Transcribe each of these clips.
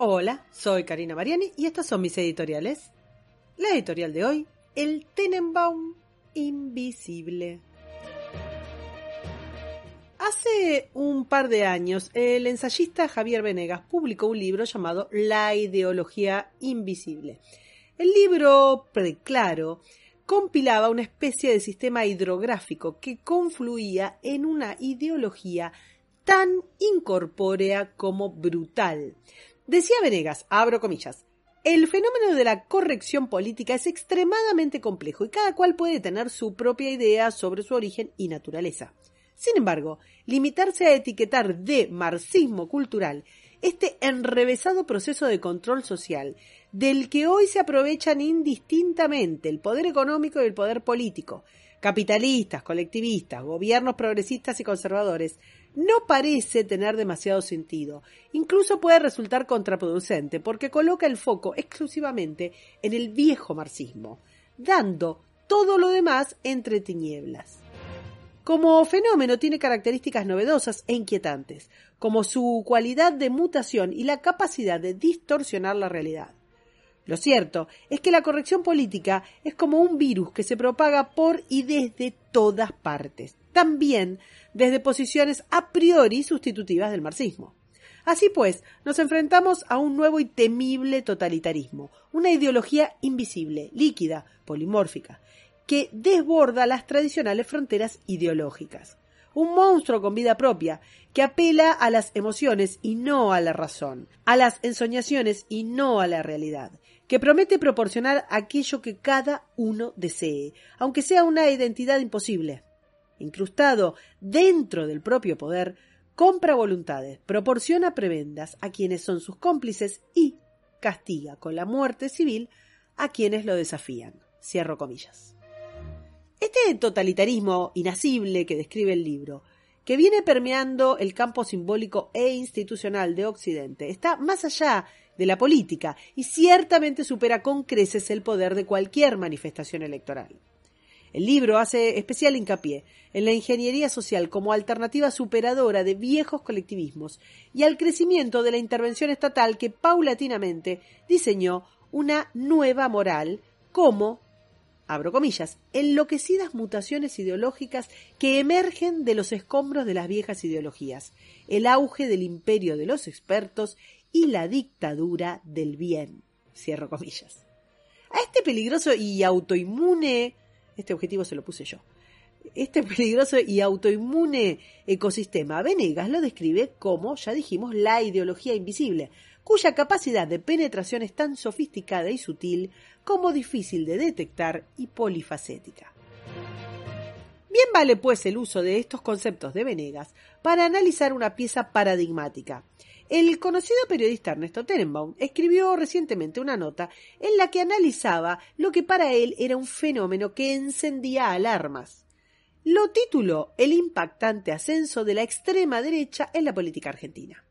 Hola, soy Karina Mariani y estas son mis editoriales. La editorial de hoy, El Tenenbaum Invisible. Hace un par de años, el ensayista Javier Venegas publicó un libro llamado La ideología invisible. El libro, preclaro, compilaba una especie de sistema hidrográfico que confluía en una ideología tan incorpórea como brutal. Decía Venegas, abro comillas, el fenómeno de la corrección política es extremadamente complejo y cada cual puede tener su propia idea sobre su origen y naturaleza. Sin embargo, limitarse a etiquetar de marxismo cultural este enrevesado proceso de control social del que hoy se aprovechan indistintamente el poder económico y el poder político, capitalistas, colectivistas, gobiernos progresistas y conservadores, no parece tener demasiado sentido. Incluso puede resultar contraproducente porque coloca el foco exclusivamente en el viejo marxismo, dando todo lo demás entre tinieblas. Como fenómeno tiene características novedosas e inquietantes, como su cualidad de mutación y la capacidad de distorsionar la realidad. Lo cierto es que la corrección política es como un virus que se propaga por y desde todas partes, también desde posiciones a priori sustitutivas del marxismo. Así pues, nos enfrentamos a un nuevo y temible totalitarismo, una ideología invisible, líquida, polimórfica, que desborda las tradicionales fronteras ideológicas. Un monstruo con vida propia, que apela a las emociones y no a la razón, a las ensoñaciones y no a la realidad, que promete proporcionar aquello que cada uno desee, aunque sea una identidad imposible. Incrustado dentro del propio poder, compra voluntades, proporciona prebendas a quienes son sus cómplices y castiga con la muerte civil a quienes lo desafían. Cierro comillas. Este totalitarismo inacible que describe el libro, que viene permeando el campo simbólico e institucional de Occidente, está más allá de la política y ciertamente supera con creces el poder de cualquier manifestación electoral. El libro hace especial hincapié en la ingeniería social como alternativa superadora de viejos colectivismos y al crecimiento de la intervención estatal que paulatinamente diseñó una nueva moral como, abro comillas, enloquecidas mutaciones ideológicas que emergen de los escombros de las viejas ideologías, el auge del imperio de los expertos y la dictadura del bien. Cierro comillas. A este peligroso y autoinmune este objetivo se lo puse yo. Este peligroso y autoinmune ecosistema, Venegas lo describe como, ya dijimos, la ideología invisible, cuya capacidad de penetración es tan sofisticada y sutil como difícil de detectar y polifacética. Bien vale pues el uso de estos conceptos de Venegas para analizar una pieza paradigmática. El conocido periodista Ernesto Tenenbaum escribió recientemente una nota en la que analizaba lo que para él era un fenómeno que encendía alarmas. Lo tituló El impactante ascenso de la extrema derecha en la política argentina.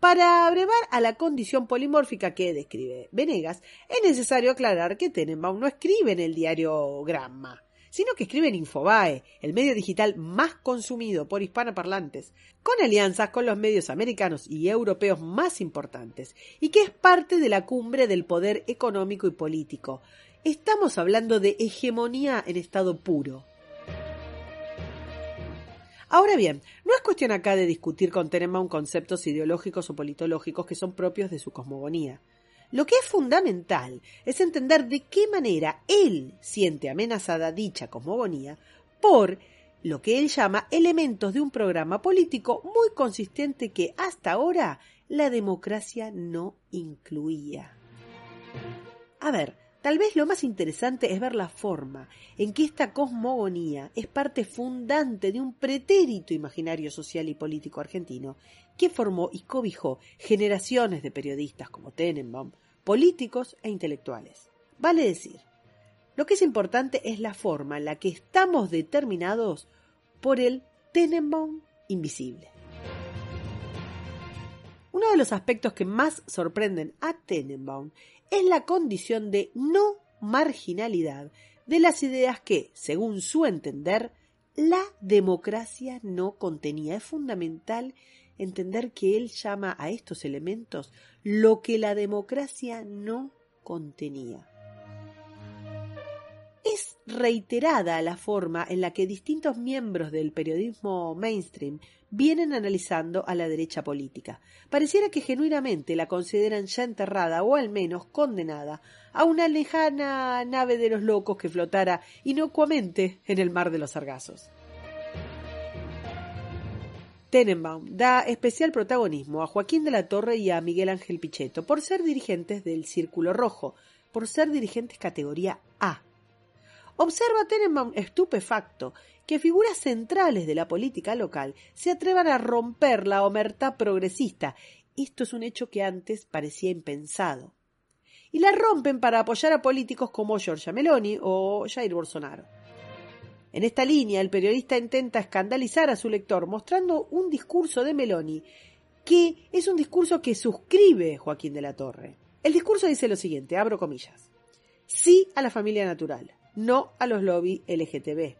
Para abrevar a la condición polimórfica que describe Venegas, es necesario aclarar que Tenenbaum no escribe en el diario Gramma, sino que escribe en Infobae, el medio digital más consumido por hispanoparlantes, con alianzas con los medios americanos y europeos más importantes, y que es parte de la cumbre del poder económico y político. Estamos hablando de hegemonía en estado puro. Ahora bien, no es cuestión acá de discutir con Tenenbaum conceptos ideológicos o politológicos que son propios de su cosmogonía. Lo que es fundamental es entender de qué manera él siente amenazada dicha cosmogonía por lo que él llama elementos de un programa político muy consistente que hasta ahora la democracia no incluía. A ver, tal vez lo más interesante es ver la forma en que esta cosmogonía es parte fundante de un pretérito imaginario social y político argentino que formó y cobijó generaciones de periodistas como Tenenbaum, políticos e intelectuales. Vale decir, lo que es importante es la forma en la que estamos determinados por el Tenenbaum invisible. Uno de los aspectos que más sorprenden a Tenenbaum es la condición de no marginalidad de las ideas que, según su entender, la democracia no contenía. Es fundamental entender que él llama a estos elementos lo que la democracia no contenía. Es reiterada la forma en la que distintos miembros del periodismo mainstream vienen analizando a la derecha política. Pareciera que genuinamente la consideran ya enterrada o al menos condenada a una lejana nave de los locos que flotara inocuamente en el mar de los sargazos. Tenenbaum da especial protagonismo a Joaquín de la Torre y a Miguel Ángel Pichetto por ser dirigentes del Círculo Rojo, por ser dirigentes categoría A. Observa Tenenbaum estupefacto que figuras centrales de la política local se atrevan a romper la omertá progresista. Esto es un hecho que antes parecía impensado. Y la rompen para apoyar a políticos como Giorgia Meloni o Jair Bolsonaro. En esta línea, el periodista intenta escandalizar a su lector mostrando un discurso de Meloni que es un discurso que suscribe Joaquín de la Torre. El discurso dice lo siguiente, abro comillas. Sí a la familia natural, no a los lobbies LGTB.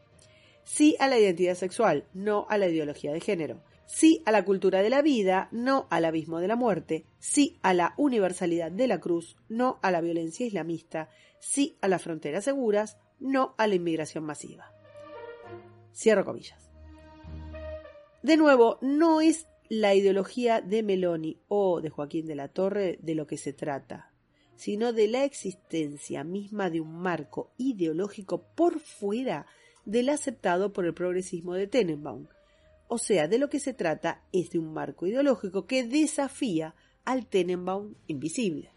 Sí a la identidad sexual, no a la ideología de género. Sí a la cultura de la vida, no al abismo de la muerte. Sí a la universalidad de la cruz, no a la violencia islamista. Sí a las fronteras seguras, no a la inmigración masiva. Cierro comillas. De nuevo, no es la ideología de Meloni o de Joaquín de la Torre de lo que se trata, sino de la existencia misma de un marco ideológico por fuera del aceptado por el progresismo de Tenenbaum. O sea, de lo que se trata es de un marco ideológico que desafía al Tenenbaum invisible.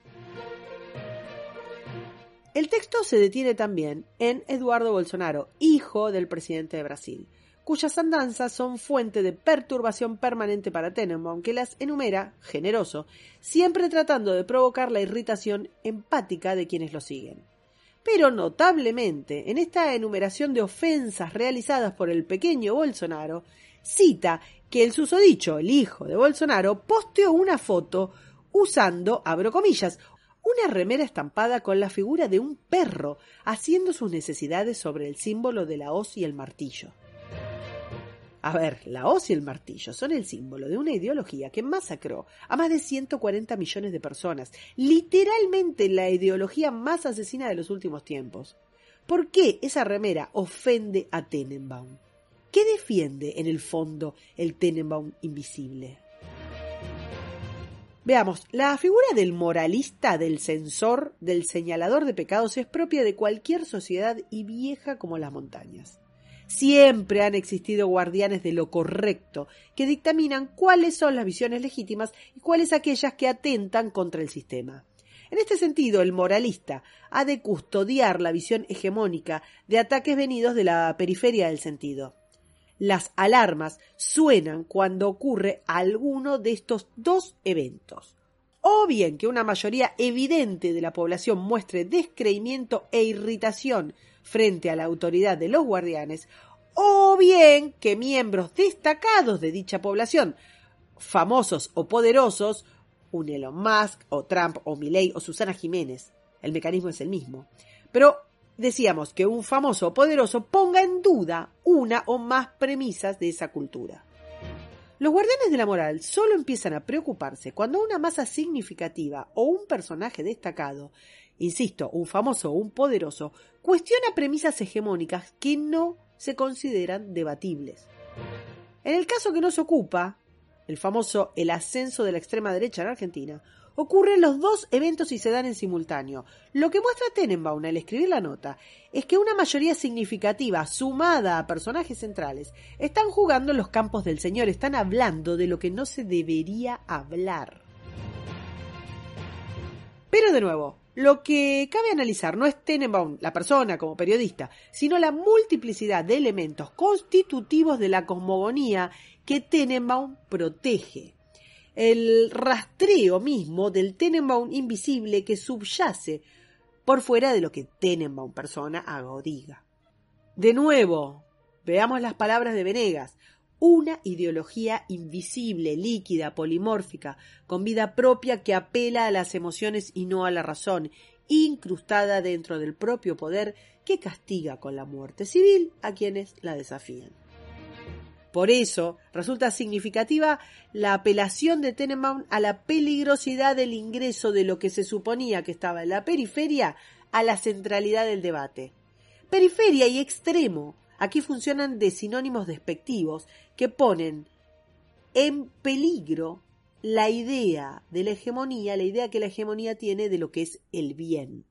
El texto se detiene también en Eduardo Bolsonaro, hijo del presidente de Brasil, cuyas andanzas son fuente de perturbación permanente para Tenenbaum, que las enumera, generoso, siempre tratando de provocar la irritación empática de quienes lo siguen. Pero notablemente, en esta enumeración de ofensas realizadas por el pequeño Bolsonaro, cita que el susodicho, el hijo de Bolsonaro, posteó una foto usando, abro comillas, una remera estampada con la figura de un perro haciendo sus necesidades sobre el símbolo de la hoz y el martillo. A ver, la hoz y el martillo son el símbolo de una ideología que masacró a más de 140 millones de personas, literalmente la ideología más asesina de los últimos tiempos. ¿Por qué esa remera ofende a Tenenbaum? ¿Qué defiende en el fondo el Tenenbaum invisible? Veamos, la figura del moralista, del censor, del señalador de pecados es propia de cualquier sociedad y vieja como las montañas. Siempre han existido guardianes de lo correcto, que dictaminan cuáles son las visiones legítimas y cuáles aquellas que atentan contra el sistema. En este sentido, el moralista ha de custodiar la visión hegemónica de ataques venidos de la periferia del sentido. Las alarmas suenan cuando ocurre alguno de estos dos eventos. O bien que una mayoría evidente de la población muestre descreimiento e irritación frente a la autoridad de los guardianes, o bien que miembros destacados de dicha población, famosos o poderosos, un Elon Musk o Trump o Milley o Susana Jiménez, el mecanismo es el mismo, pero decíamos que un famoso o poderoso ponga en duda una o más premisas de esa cultura. Los guardianes de la moral solo empiezan a preocuparse cuando una masa significativa o un personaje destacado, insisto, un famoso un poderoso, cuestiona premisas hegemónicas que no se consideran debatibles. En el caso que nos ocupa, el famoso el ascenso de la extrema derecha en Argentina, ocurren los dos eventos y se dan en simultáneo. Lo que muestra Tenenbaum al escribir la nota es que una mayoría significativa, sumada a personajes centrales, están jugando en los campos del Señor, están hablando de lo que no se debería hablar. Pero de nuevo, lo que cabe analizar no es Tenenbaum, la persona como periodista, sino la multiplicidad de elementos constitutivos de la cosmogonía que Tenenbaum protege. El rastreo mismo del Tenenbaum invisible que subyace por fuera de lo que Tenenbaum persona haga o diga. De nuevo, veamos las palabras de Venegas. Una ideología invisible, líquida, polimórfica, con vida propia que apela a las emociones y no a la razón, incrustada dentro del propio poder que castiga con la muerte civil a quienes la desafían. Por eso resulta significativa la apelación de Tenenbaum a la peligrosidad del ingreso de lo que se suponía que estaba en la periferia a la centralidad del debate. Periferia y extremo aquí funcionan de sinónimos despectivos que ponen en peligro la idea de la hegemonía, la idea que la hegemonía tiene de lo que es el bien.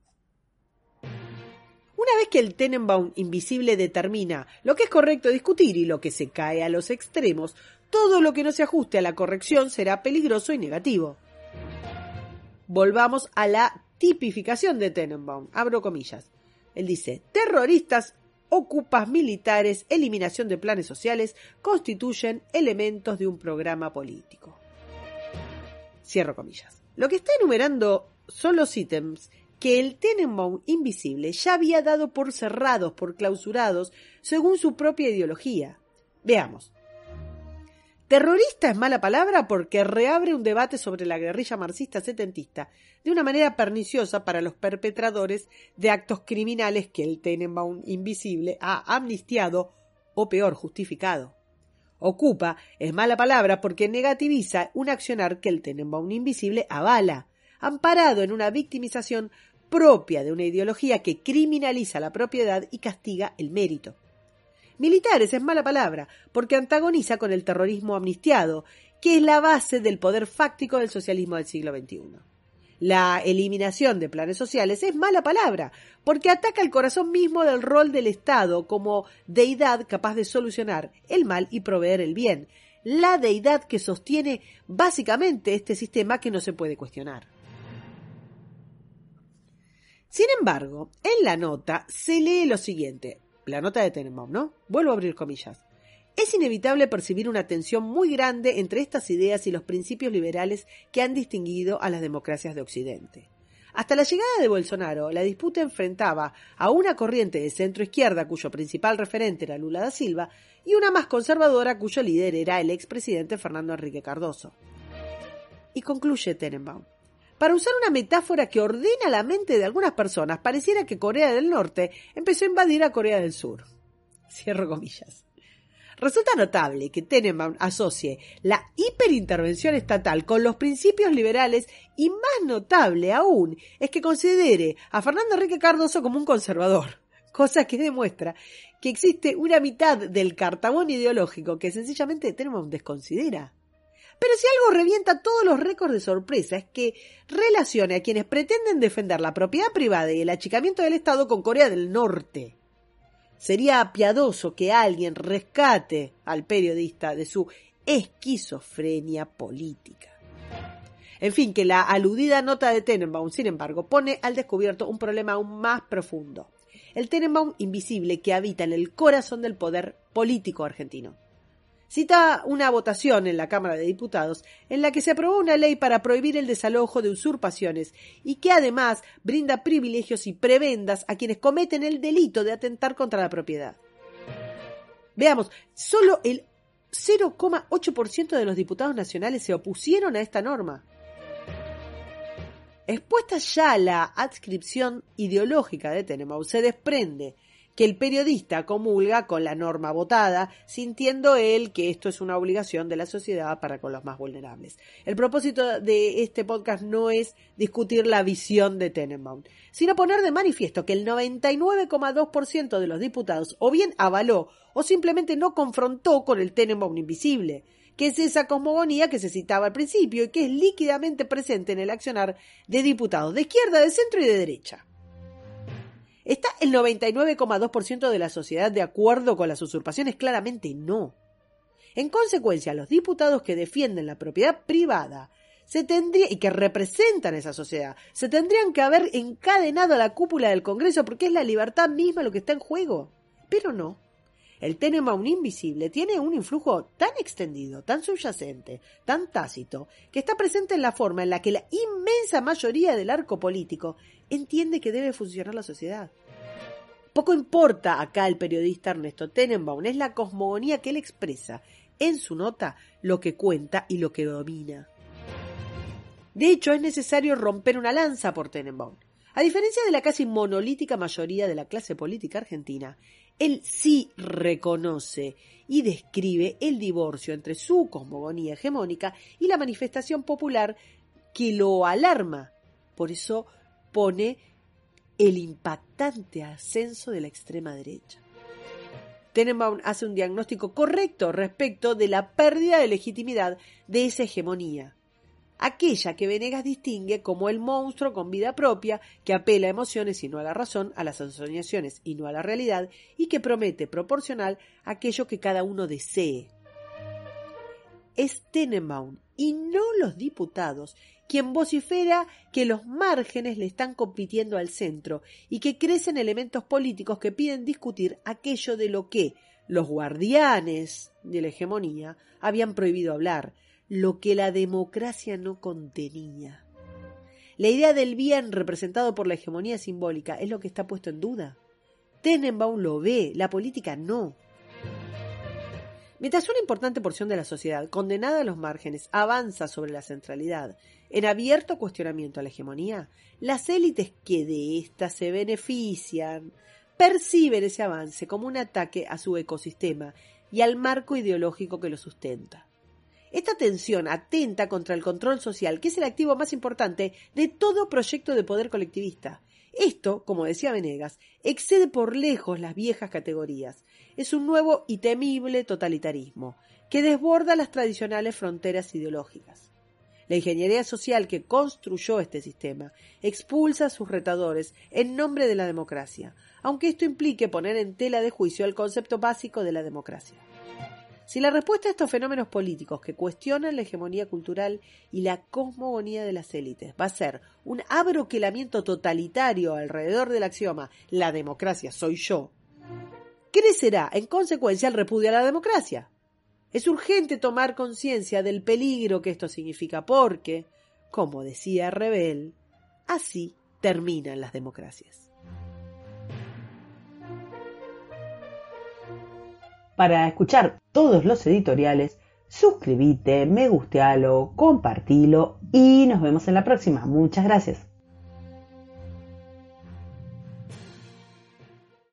Una vez que el Tenenbaum invisible determina lo que es correcto discutir y lo que se cae a los extremos, todo lo que no se ajuste a la corrección será peligroso y negativo. Volvamos a la tipificación de Tenenbaum. Abro comillas. Él dice, terroristas, ocupas militares, eliminación de planes sociales, constituyen elementos de un programa político. Cierro comillas. Lo que está enumerando son los ítems que el Tenenbaum invisible ya había dado por cerrados, por clausurados, según su propia ideología. Veamos. Terrorista es mala palabra porque reabre un debate sobre la guerrilla marxista setentista de una manera perniciosa para los perpetradores de actos criminales que el Tenenbaum invisible ha amnistiado o peor justificado. Ocupa es mala palabra porque negativiza un accionar que el Tenenbaum invisible avala, amparado en una victimización propia de una ideología que criminaliza la propiedad y castiga el mérito. Militares es mala palabra, porque antagoniza con el terrorismo amnistiado, que es la base del poder fáctico del socialismo del siglo XXI. La eliminación de planes sociales es mala palabra, porque ataca el corazón mismo del rol del Estado como deidad capaz de solucionar el mal y proveer el bien, la deidad que sostiene básicamente este sistema que no se puede cuestionar. Sin embargo, en la nota se lee lo siguiente, la nota de Tenenbaum, ¿no? Vuelvo a abrir comillas. Es inevitable percibir una tensión muy grande entre estas ideas y los principios liberales que han distinguido a las democracias de Occidente. Hasta la llegada de Bolsonaro, la disputa enfrentaba a una corriente de centro izquierda cuyo principal referente era Lula da Silva y una más conservadora cuyo líder era el expresidente Fernando Enrique Cardoso. Y concluye Tenenbaum. Para usar una metáfora que ordena la mente de algunas personas, pareciera que Corea del Norte empezó a invadir a Corea del Sur. Cierro comillas. Resulta notable que Tenenbaum asocie la hiperintervención estatal con los principios liberales y más notable aún es que considere a Fernando Enrique Cardoso como un conservador, cosa que demuestra que existe una mitad del cartabón ideológico que sencillamente Tenenbaum desconsidera. Pero si algo revienta todos los récords de sorpresa es que relacione a quienes pretenden defender la propiedad privada y el achicamiento del Estado con Corea del Norte. Sería piadoso que alguien rescate al periodista de su esquizofrenia política. En fin, que la aludida nota de Tenenbaum, sin embargo, pone al descubierto un problema aún más profundo. El Tenenbaum invisible que habita en el corazón del poder político argentino cita una votación en la Cámara de Diputados en la que se aprobó una ley para prohibir el desalojo de usurpaciones y que además brinda privilegios y prebendas a quienes cometen el delito de atentar contra la propiedad. Veamos, solo el 0,8% de los diputados nacionales se opusieron a esta norma. Expuesta ya la adscripción ideológica de Tenemau, se desprende que el periodista comulga con la norma votada, sintiendo él que esto es una obligación de la sociedad para con los más vulnerables. El propósito de este podcast no es discutir la visión de Tenenbaum, sino poner de manifiesto que el 99,2% de los diputados o bien avaló o simplemente no confrontó con el Tenenbaum invisible, que es esa cosmogonía que se citaba al principio y que es líquidamente presente en el accionar de diputados de izquierda, de centro y de derecha. ¿Está el 99,2% de la sociedad de acuerdo con las usurpaciones? Claramente no. En consecuencia, los diputados que defienden la propiedad privada se tendría, y que representan esa sociedad, se tendrían que haber encadenado a la cúpula del Congreso porque es la libertad misma lo que está en juego. Pero no. El Tenenbaum invisible tiene un influjo tan extendido, tan subyacente, tan tácito, que está presente en la forma en la que la inmensa mayoría del arco político entiende que debe funcionar la sociedad. Poco importa acá el periodista Ernesto Tenenbaum, es la cosmogonía que él expresa en su nota lo que cuenta y lo que domina. De hecho, es necesario romper una lanza por Tenenbaum. A diferencia de la casi monolítica mayoría de la clase política argentina, él sí reconoce y describe el divorcio entre su cosmogonía hegemónica y la manifestación popular que lo alarma. Por eso pone el impactante ascenso de la extrema derecha. Tenenbaum hace un diagnóstico correcto respecto de la pérdida de legitimidad de esa hegemonía aquella que Venegas distingue como el monstruo con vida propia, que apela a emociones y no a la razón, a las ensoñaciones y no a la realidad, y que promete proporcional aquello que cada uno desee. Es Tenenbaum y no los diputados quien vocifera que los márgenes le están compitiendo al centro y que crecen elementos políticos que piden discutir aquello de lo que los guardianes de la hegemonía habían prohibido hablar, lo que la democracia no contenía. La idea del bien representado por la hegemonía simbólica es lo que está puesto en duda. Tenenbaum lo ve, la política no. Mientras una importante porción de la sociedad, condenada a los márgenes, avanza sobre la centralidad, en abierto cuestionamiento a la hegemonía, las élites que de ésta se benefician perciben ese avance como un ataque a su ecosistema y al marco ideológico que lo sustenta. Esta tensión atenta contra el control social, que es el activo más importante de todo proyecto de poder colectivista. Esto, como decía Venegas, excede por lejos las viejas categorías. Es un nuevo y temible totalitarismo, que desborda las tradicionales fronteras ideológicas. La ingeniería social que construyó este sistema expulsa a sus retadores en nombre de la democracia, aunque esto implique poner en tela de juicio el concepto básico de la democracia. Si la respuesta a estos fenómenos políticos que cuestionan la hegemonía cultural y la cosmogonía de las élites va a ser un abroquelamiento totalitario alrededor del axioma la democracia soy yo, crecerá en consecuencia el repudio a la democracia. Es urgente tomar conciencia del peligro que esto significa porque, como decía Rebel, así terminan las democracias. Para escuchar todos los editoriales, suscríbete, me gustealo, compartilo y nos vemos en la próxima. Muchas gracias.